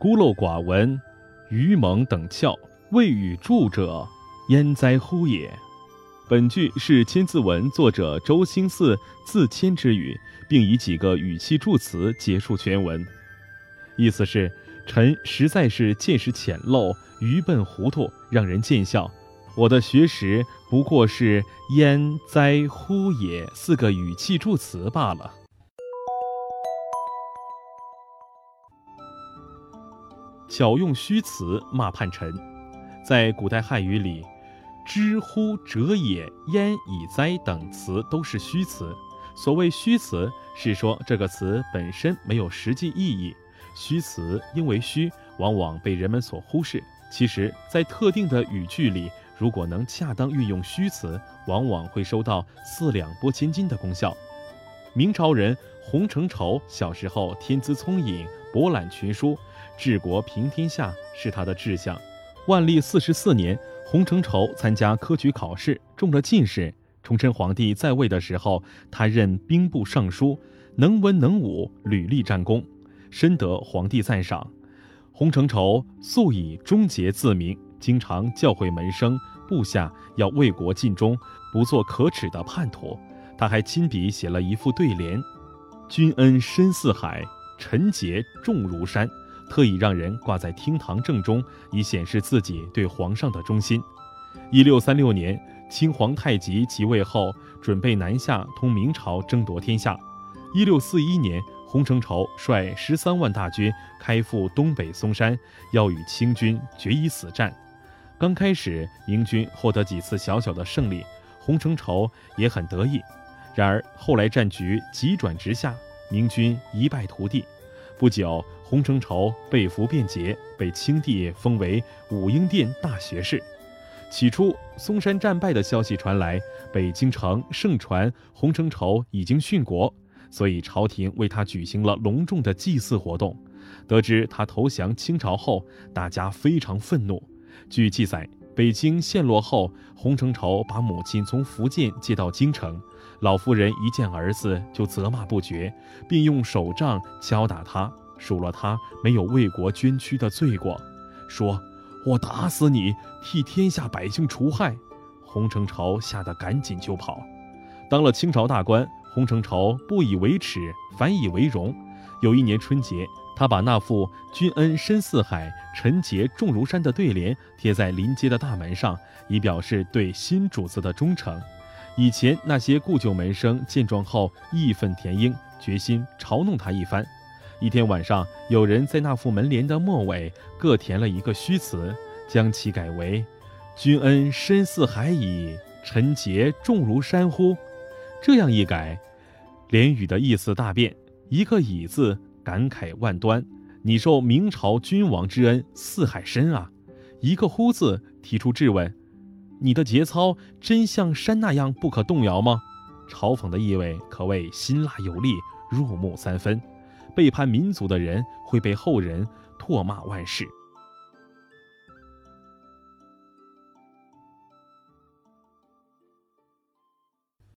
孤陋寡闻，愚蒙等窍，未与助者，焉哉乎也？本句是《千字文》作者周兴嗣自谦之语，并以几个语气助词结束全文。意思是：臣实在是见识浅陋、愚笨糊涂，让人见笑。我的学识不过是“焉哉乎也”四个语气助词罢了。巧用虚词骂叛臣，在古代汉语里。知乎者也，焉以哉等词都是虚词。所谓虚词，是说这个词本身没有实际意义。虚词因为虚，往往被人们所忽视。其实，在特定的语句里，如果能恰当运用虚词，往往会收到四两拨千斤的功效。明朝人洪承畴小时候天资聪颖，博览群书，治国平天下是他的志向。万历四十四年。洪承畴参加科举考试，中了进士。崇祯皇帝在位的时候，他任兵部尚书，能文能武，屡立战功，深得皇帝赞赏。洪承畴素以忠节自名，经常教诲门生，部下要为国尽忠，不做可耻的叛徒。他还亲笔写了一副对联：“君恩深似海，臣节重如山。”特意让人挂在厅堂正中，以显示自己对皇上的忠心。一六三六年，清皇太极即位后，准备南下同明朝争夺天下。一六四一年，洪承畴率十三万大军开赴东北松山，要与清军决一死战。刚开始，明军获得几次小小的胜利，洪承畴也很得意。然而后来战局急转直下，明军一败涂地。不久，洪承畴被俘变节，被清帝封为武英殿大学士。起初，嵩山战败的消息传来，北京城盛传洪承畴已经殉国，所以朝廷为他举行了隆重的祭祀活动。得知他投降清朝后，大家非常愤怒。据记载，北京陷落后，洪承畴把母亲从福建接到京城。老夫人一见儿子就责骂不绝，并用手杖敲打他，数落他没有为国捐躯的罪过，说：“我打死你，替天下百姓除害。”洪承畴吓得赶紧就跑。当了清朝大官，洪承畴不以为耻，反以为荣。有一年春节，他把那副“君恩深似海，臣节重如山”的对联贴在临街的大门上，以表示对新主子的忠诚。以前那些故旧门生见状后义愤填膺，决心嘲弄他一番。一天晚上，有人在那副门帘的末尾各填了一个虚词，将其改为“君恩深似海矣，臣节重如山乎”。这样一改，联语的意思大变。一个“矣”字，感慨万端，你受明朝君王之恩，似海深啊；一个“乎”字，提出质问。你的节操真像山那样不可动摇吗？嘲讽的意味可谓辛辣有力，入木三分。背叛民族的人会被后人唾骂万世。